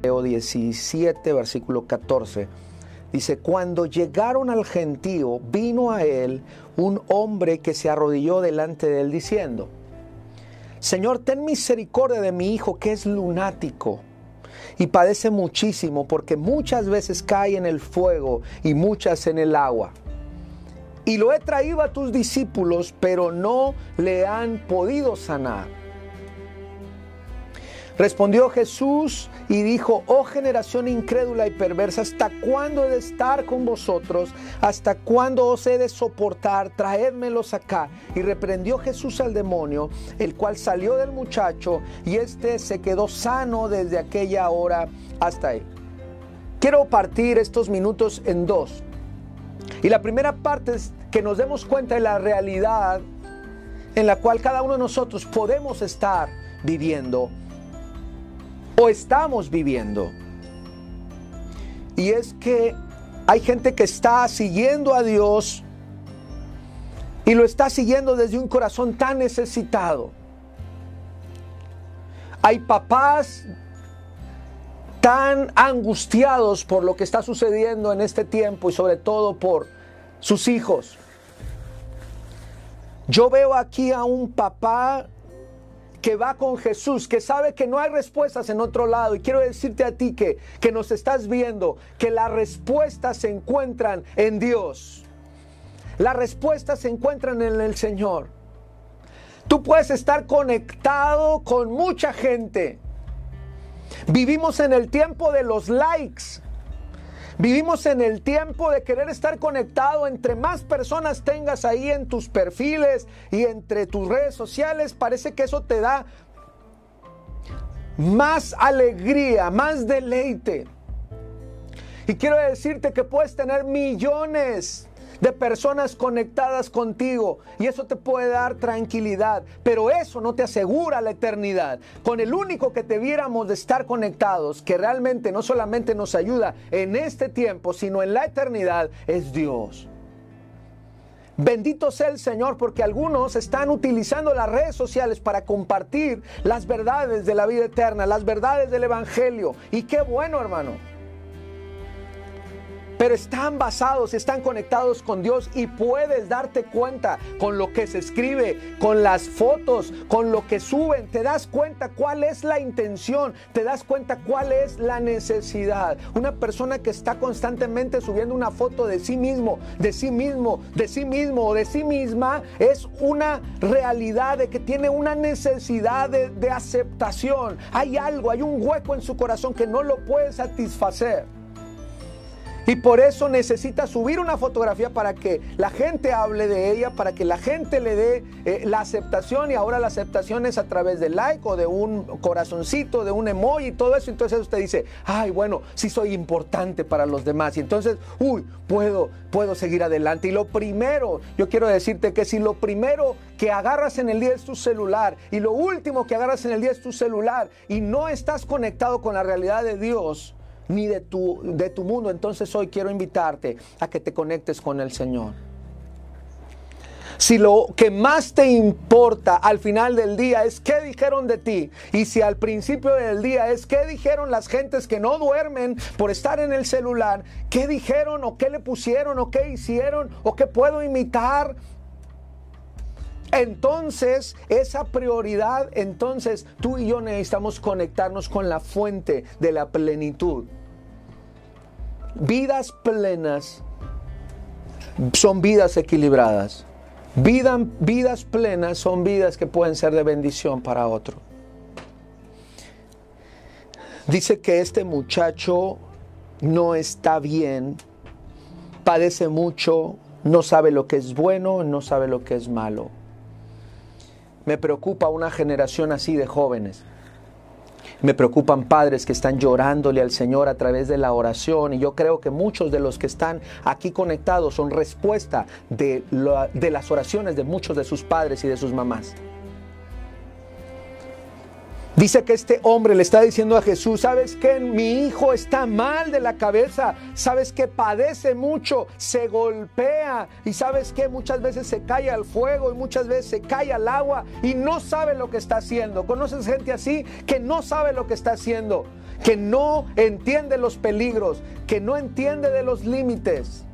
Mateo 17, versículo 14. Dice, cuando llegaron al gentío, vino a él un hombre que se arrodilló delante de él diciendo, Señor, ten misericordia de mi hijo que es lunático y padece muchísimo porque muchas veces cae en el fuego y muchas en el agua. Y lo he traído a tus discípulos, pero no le han podido sanar. Respondió Jesús y dijo, oh generación incrédula y perversa, ¿hasta cuándo he de estar con vosotros? ¿Hasta cuándo os he de soportar? Traédmelos acá. Y reprendió Jesús al demonio, el cual salió del muchacho y éste se quedó sano desde aquella hora hasta ahí. Quiero partir estos minutos en dos. Y la primera parte es que nos demos cuenta de la realidad en la cual cada uno de nosotros podemos estar viviendo estamos viviendo. Y es que hay gente que está siguiendo a Dios y lo está siguiendo desde un corazón tan necesitado. Hay papás tan angustiados por lo que está sucediendo en este tiempo y sobre todo por sus hijos. Yo veo aquí a un papá que va con Jesús, que sabe que no hay respuestas en otro lado. Y quiero decirte a ti que, que nos estás viendo, que las respuestas se encuentran en Dios. Las respuestas se encuentran en el Señor. Tú puedes estar conectado con mucha gente. Vivimos en el tiempo de los likes. Vivimos en el tiempo de querer estar conectado. Entre más personas tengas ahí en tus perfiles y entre tus redes sociales, parece que eso te da más alegría, más deleite. Y quiero decirte que puedes tener millones de personas conectadas contigo y eso te puede dar tranquilidad, pero eso no te asegura la eternidad. Con el único que te viéramos de estar conectados, que realmente no solamente nos ayuda en este tiempo, sino en la eternidad, es Dios. Bendito sea el Señor porque algunos están utilizando las redes sociales para compartir las verdades de la vida eterna, las verdades del Evangelio. Y qué bueno, hermano pero están basados, están conectados con Dios y puedes darte cuenta con lo que se escribe, con las fotos, con lo que suben, te das cuenta cuál es la intención, te das cuenta cuál es la necesidad. Una persona que está constantemente subiendo una foto de sí mismo, de sí mismo, de sí mismo o de sí misma, es una realidad de que tiene una necesidad de, de aceptación. Hay algo, hay un hueco en su corazón que no lo puede satisfacer. Y por eso necesita subir una fotografía para que la gente hable de ella, para que la gente le dé eh, la aceptación. Y ahora la aceptación es a través del like o de un corazoncito, de un emoji y todo eso. Entonces usted dice, ay, bueno, sí soy importante para los demás. Y entonces, uy, puedo, puedo seguir adelante. Y lo primero, yo quiero decirte que si lo primero que agarras en el día es tu celular y lo último que agarras en el día es tu celular y no estás conectado con la realidad de Dios, ni de tu, de tu mundo. Entonces hoy quiero invitarte a que te conectes con el Señor. Si lo que más te importa al final del día es qué dijeron de ti, y si al principio del día es qué dijeron las gentes que no duermen por estar en el celular, qué dijeron o qué le pusieron o qué hicieron o qué puedo imitar, entonces, esa prioridad, entonces tú y yo necesitamos conectarnos con la fuente de la plenitud. Vidas plenas son vidas equilibradas. vidas plenas son vidas que pueden ser de bendición para otro. Dice que este muchacho no está bien, padece mucho, no sabe lo que es bueno, no sabe lo que es malo. Me preocupa una generación así de jóvenes me preocupan padres que están llorándole al Señor a través de la oración y yo creo que muchos de los que están aquí conectados son respuesta de, de las oraciones de muchos de sus padres y de sus mamás. Dice que este hombre le está diciendo a Jesús, ¿sabes qué? Mi hijo está mal de la cabeza, ¿sabes que Padece mucho, se golpea y ¿sabes que Muchas veces se cae al fuego y muchas veces se cae al agua y no sabe lo que está haciendo. ¿Conoces gente así que no sabe lo que está haciendo? Que no entiende los peligros, que no entiende de los límites.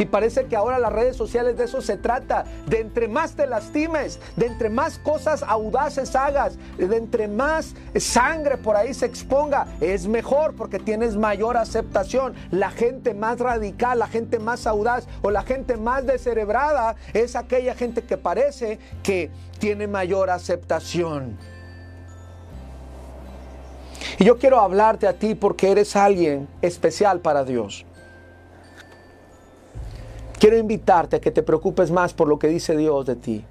Y parece que ahora las redes sociales de eso se trata, de entre más te lastimes, de entre más cosas audaces hagas, de entre más sangre por ahí se exponga, es mejor porque tienes mayor aceptación. La gente más radical, la gente más audaz o la gente más descerebrada es aquella gente que parece que tiene mayor aceptación. Y yo quiero hablarte a ti porque eres alguien especial para Dios. Quiero invitarte a que te preocupes más por lo que dice Dios de ti.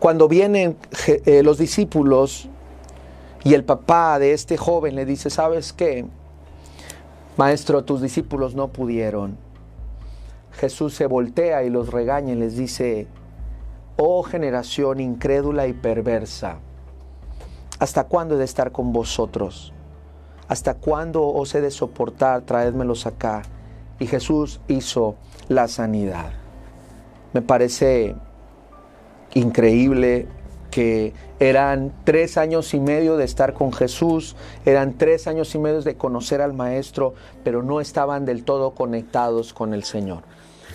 Cuando vienen eh, los discípulos y el papá de este joven le dice, ¿sabes qué? Maestro, tus discípulos no pudieron. Jesús se voltea y los regaña y les dice, oh generación incrédula y perversa, ¿hasta cuándo he de estar con vosotros? ¿Hasta cuándo os he de soportar? Traédmelos acá y Jesús hizo la sanidad. Me parece increíble que eran tres años y medio de estar con Jesús, eran tres años y medio de conocer al Maestro, pero no estaban del todo conectados con el Señor.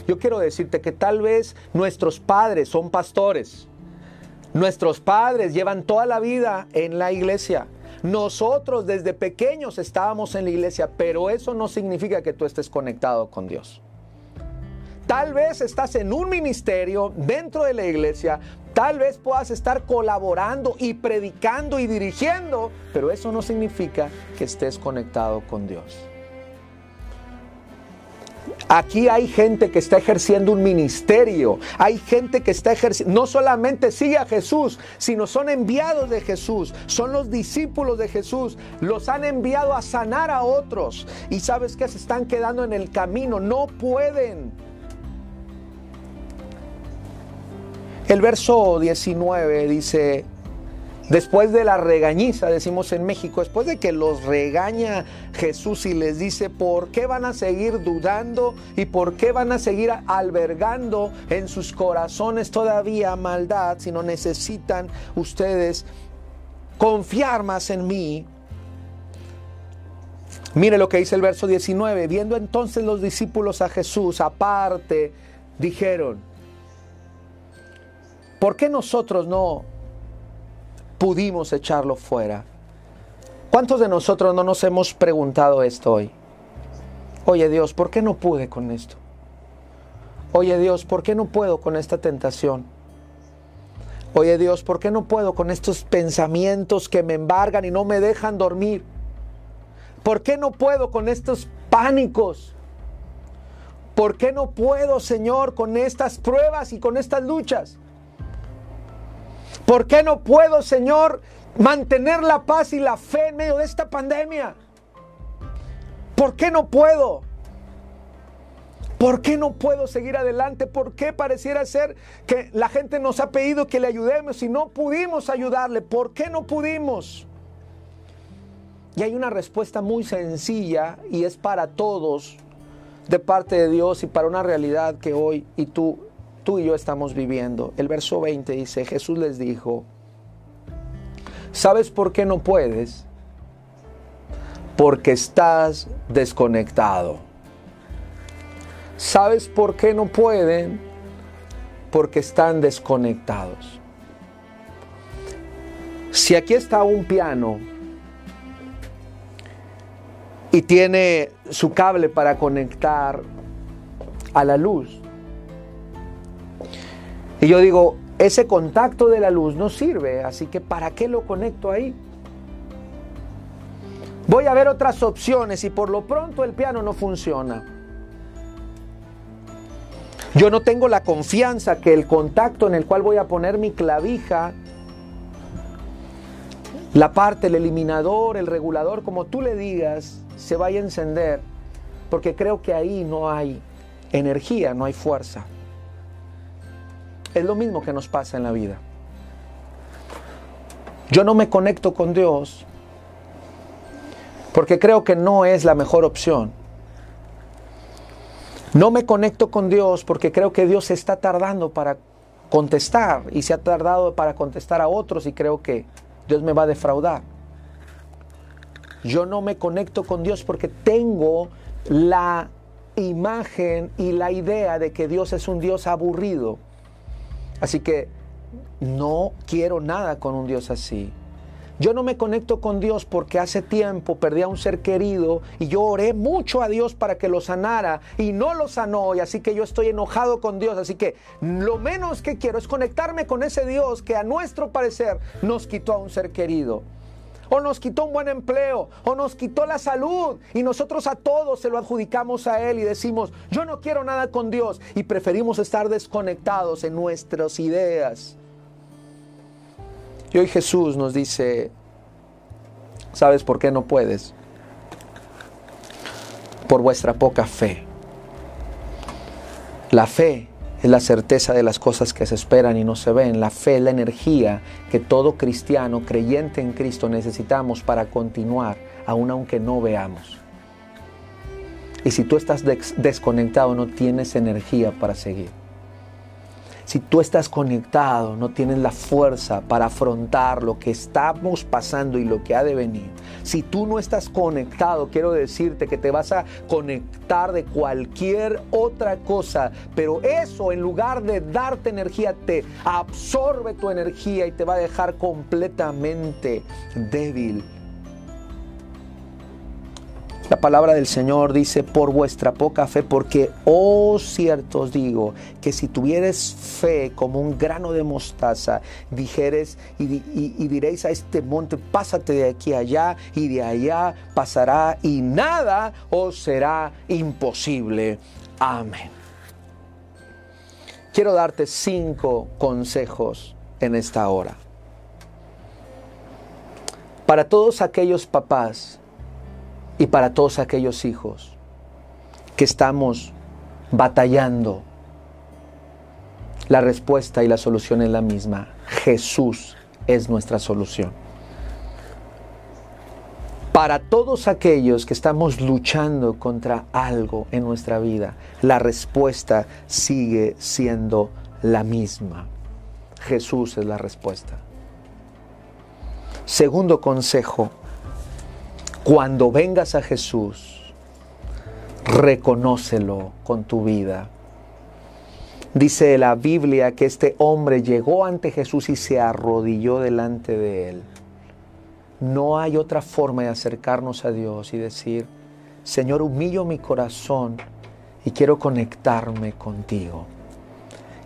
Yo quiero decirte que tal vez nuestros padres son pastores, nuestros padres llevan toda la vida en la iglesia, nosotros desde pequeños estábamos en la iglesia, pero eso no significa que tú estés conectado con Dios. Tal vez estás en un ministerio dentro de la iglesia, tal vez puedas estar colaborando y predicando y dirigiendo, pero eso no significa que estés conectado con Dios. Aquí hay gente que está ejerciendo un ministerio, hay gente que está ejerciendo, no solamente sigue a Jesús, sino son enviados de Jesús, son los discípulos de Jesús, los han enviado a sanar a otros y sabes que se están quedando en el camino, no pueden. El verso 19 dice, Después de la regañiza, decimos en México, después de que los regaña Jesús y les dice por qué van a seguir dudando y por qué van a seguir albergando en sus corazones todavía maldad, si no necesitan ustedes confiar más en mí. Mire lo que dice el verso 19, viendo entonces los discípulos a Jesús aparte, dijeron, ¿por qué nosotros no pudimos echarlo fuera. ¿Cuántos de nosotros no nos hemos preguntado esto hoy? Oye Dios, ¿por qué no pude con esto? Oye Dios, ¿por qué no puedo con esta tentación? Oye Dios, ¿por qué no puedo con estos pensamientos que me embargan y no me dejan dormir? ¿Por qué no puedo con estos pánicos? ¿Por qué no puedo, Señor, con estas pruebas y con estas luchas? ¿Por qué no puedo, Señor, mantener la paz y la fe en medio de esta pandemia? ¿Por qué no puedo? ¿Por qué no puedo seguir adelante? ¿Por qué pareciera ser que la gente nos ha pedido que le ayudemos y no pudimos ayudarle? ¿Por qué no pudimos? Y hay una respuesta muy sencilla y es para todos de parte de Dios y para una realidad que hoy y tú tú y yo estamos viviendo. El verso 20 dice, Jesús les dijo, ¿sabes por qué no puedes? Porque estás desconectado. ¿Sabes por qué no pueden? Porque están desconectados. Si aquí está un piano y tiene su cable para conectar a la luz, y yo digo, ese contacto de la luz no sirve, así que ¿para qué lo conecto ahí? Voy a ver otras opciones y por lo pronto el piano no funciona. Yo no tengo la confianza que el contacto en el cual voy a poner mi clavija, la parte, el eliminador, el regulador, como tú le digas, se vaya a encender, porque creo que ahí no hay energía, no hay fuerza. Es lo mismo que nos pasa en la vida. Yo no me conecto con Dios porque creo que no es la mejor opción. No me conecto con Dios porque creo que Dios se está tardando para contestar y se ha tardado para contestar a otros y creo que Dios me va a defraudar. Yo no me conecto con Dios porque tengo la imagen y la idea de que Dios es un Dios aburrido. Así que no quiero nada con un Dios así. Yo no me conecto con Dios porque hace tiempo perdí a un ser querido y yo oré mucho a Dios para que lo sanara y no lo sanó y así que yo estoy enojado con Dios. Así que lo menos que quiero es conectarme con ese Dios que a nuestro parecer nos quitó a un ser querido. O nos quitó un buen empleo, o nos quitó la salud, y nosotros a todos se lo adjudicamos a Él y decimos, yo no quiero nada con Dios, y preferimos estar desconectados en nuestras ideas. Y hoy Jesús nos dice, ¿sabes por qué no puedes? Por vuestra poca fe. La fe es la certeza de las cosas que se esperan y no se ven. La fe la energía que todo cristiano creyente en Cristo necesitamos para continuar, aun aunque no veamos. Y si tú estás desconectado, no tienes energía para seguir. Si tú estás conectado, no tienes la fuerza para afrontar lo que estamos pasando y lo que ha de venir. Si tú no estás conectado, quiero decirte que te vas a conectar de cualquier otra cosa, pero eso en lugar de darte energía, te absorbe tu energía y te va a dejar completamente débil la palabra del Señor dice, por vuestra poca fe, porque, oh cierto os digo, que si tuvieres fe como un grano de mostaza, dijeres y, y, diréis a este monte, pásate de aquí allá y de allá pasará y nada os será imposible. Amén. Quiero darte cinco consejos en esta hora. Para todos aquellos papás y para todos aquellos hijos que estamos batallando. La respuesta y la solución es la misma. Jesús es nuestra solución. Para todos aquellos que estamos luchando contra algo en nuestra vida, la respuesta sigue siendo la misma. Jesús es la respuesta. Segundo consejo, cuando vengas a Jesús, reconócelo con tu vida. Dice la Biblia que este hombre llegó ante Jesús y se arrodilló delante de él. No hay otra forma de acercarnos a Dios y decir, Señor, humillo mi corazón y quiero conectarme contigo.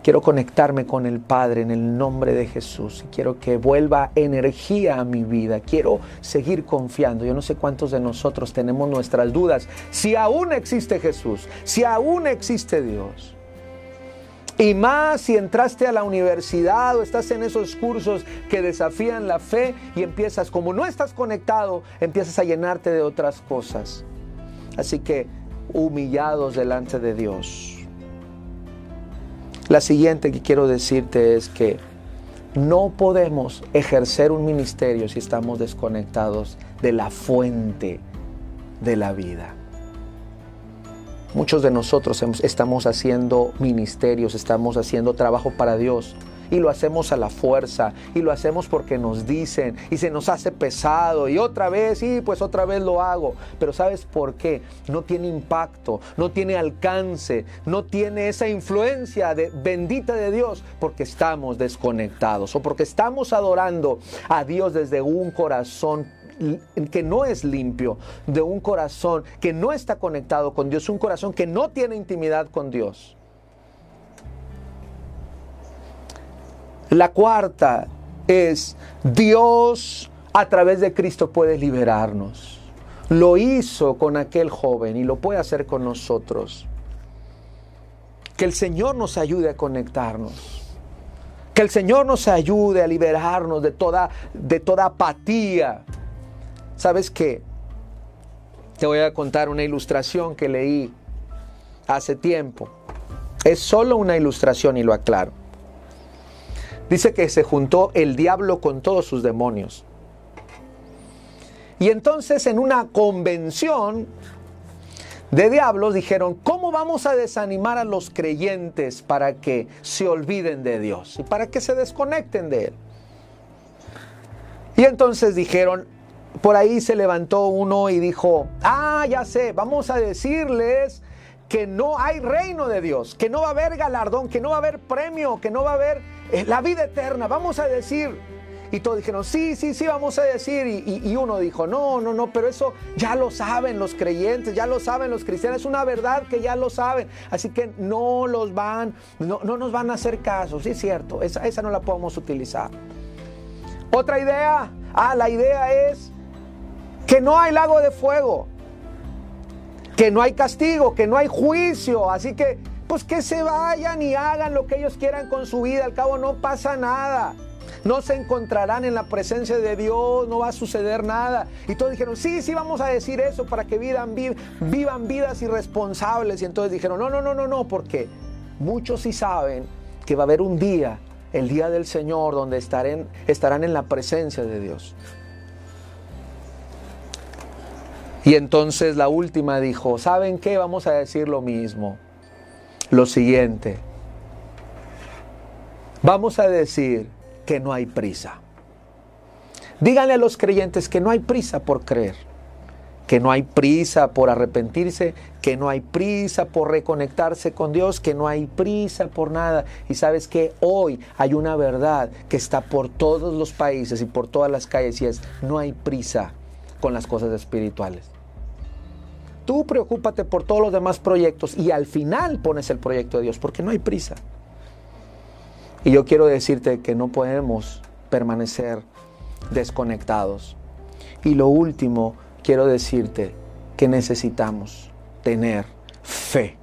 Quiero conectarme con el Padre en el nombre de Jesús. Quiero que vuelva energía a mi vida. Quiero seguir confiando. Yo no sé cuántos de nosotros tenemos nuestras dudas. Si aún existe Jesús, si aún existe Dios. Y más si entraste a la universidad o estás en esos cursos que desafían la fe y empiezas, como no estás conectado, empiezas a llenarte de otras cosas. Así que humillados delante de Dios la siguiente que quiero decirte es que no podemos ejercer un ministerio si estamos desconectados de la fuente de la vida. Muchos de nosotros estamos haciendo ministerios, estamos haciendo trabajo para Dios, y lo hacemos a la fuerza y lo hacemos porque nos dicen y se nos hace pesado y otra vez, y pues otra vez lo hago. Pero ¿sabes por qué? No tiene impacto, no tiene alcance, no tiene esa influencia de, bendita de Dios porque estamos desconectados o porque estamos adorando a Dios desde un corazón que no es limpio, de un corazón que no está conectado con Dios, un corazón que no tiene intimidad con Dios. La cuarta es Dios a través de Cristo puede liberarnos. Lo hizo con aquel joven y lo puede hacer con nosotros. Que el Señor nos ayude a conectarnos. Que el Señor nos ayude a liberarnos de toda, de toda apatía. ¿Sabes qué? Te voy a contar una ilustración que leí hace tiempo. Es solo una ilustración y lo aclaro. Dice que se juntó el diablo con todos sus demonios. Y entonces en una convención de diablos dijeron, ¿cómo vamos a desanimar a los creyentes para que se olviden de Dios y para que se desconecten de Él? Y entonces dijeron, por ahí se levantó uno y dijo, ah, ya sé, vamos a decirles que no hay reino de Dios, que no va a haber galardón, que no va a haber premio, que no va a haber la vida eterna. Vamos a decir, y todos dijeron, sí, sí, sí, vamos a decir. Y, uno dijo, no, no, no, pero eso ya lo saben los creyentes, ya lo saben los cristianos. Es una verdad que ya lo saben. Así que no los van, no, no nos van a hacer caso. Sí, es cierto, esa, esa no la podemos utilizar. Otra idea, ah, la idea es que no hay lago de fuego, que no hay castigo, que no hay juicio. Así que, pues que se vayan y hagan lo que ellos quieran con su vida. Al cabo no pasa nada no se encontrarán en la presencia de Dios, no va a suceder nada. Y todos dijeron, sí, sí, vamos a decir eso para que vivan, vivan vidas irresponsables. Y entonces dijeron, no, no, no, no, no, porque muchos sí saben que va a haber un día, el día del Señor, donde estarán, estarán en la presencia de Dios. Y entonces la última dijo, ¿saben qué? Vamos a decir lo mismo. Lo siguiente. Vamos a decir que no hay prisa. Díganle a los creyentes que no hay prisa por creer, que no hay prisa por arrepentirse, que no hay prisa por reconectarse con Dios, que no hay prisa por nada. Y sabes que hoy hay una verdad que está por todos los países y por todas las calles y es, no hay prisa con las cosas espirituales. Tú preocúpate por todos los demás proyectos y al final pones el proyecto de Dios porque no hay prisa. Y yo quiero decirte que no podemos permanecer desconectados. Y lo último, quiero decirte que necesitamos tener fe.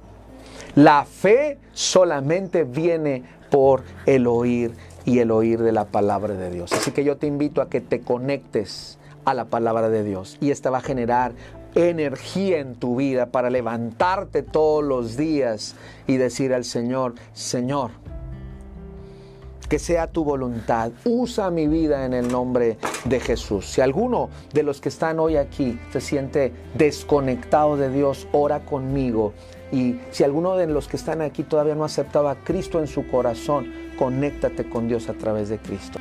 La fe solamente viene por el oír y el oír de la palabra de Dios. Así que yo te invito a que te conectes a la palabra de Dios y esta va a generar energía en tu vida para levantarte todos los días y decir al Señor, Señor, que sea tu voluntad. Usa mi vida en el nombre de Jesús. Si alguno de los que están hoy aquí se siente desconectado de Dios, ora conmigo. Y si alguno de los que están aquí todavía no aceptaba a Cristo en su corazón, conéctate con Dios a través de Cristo.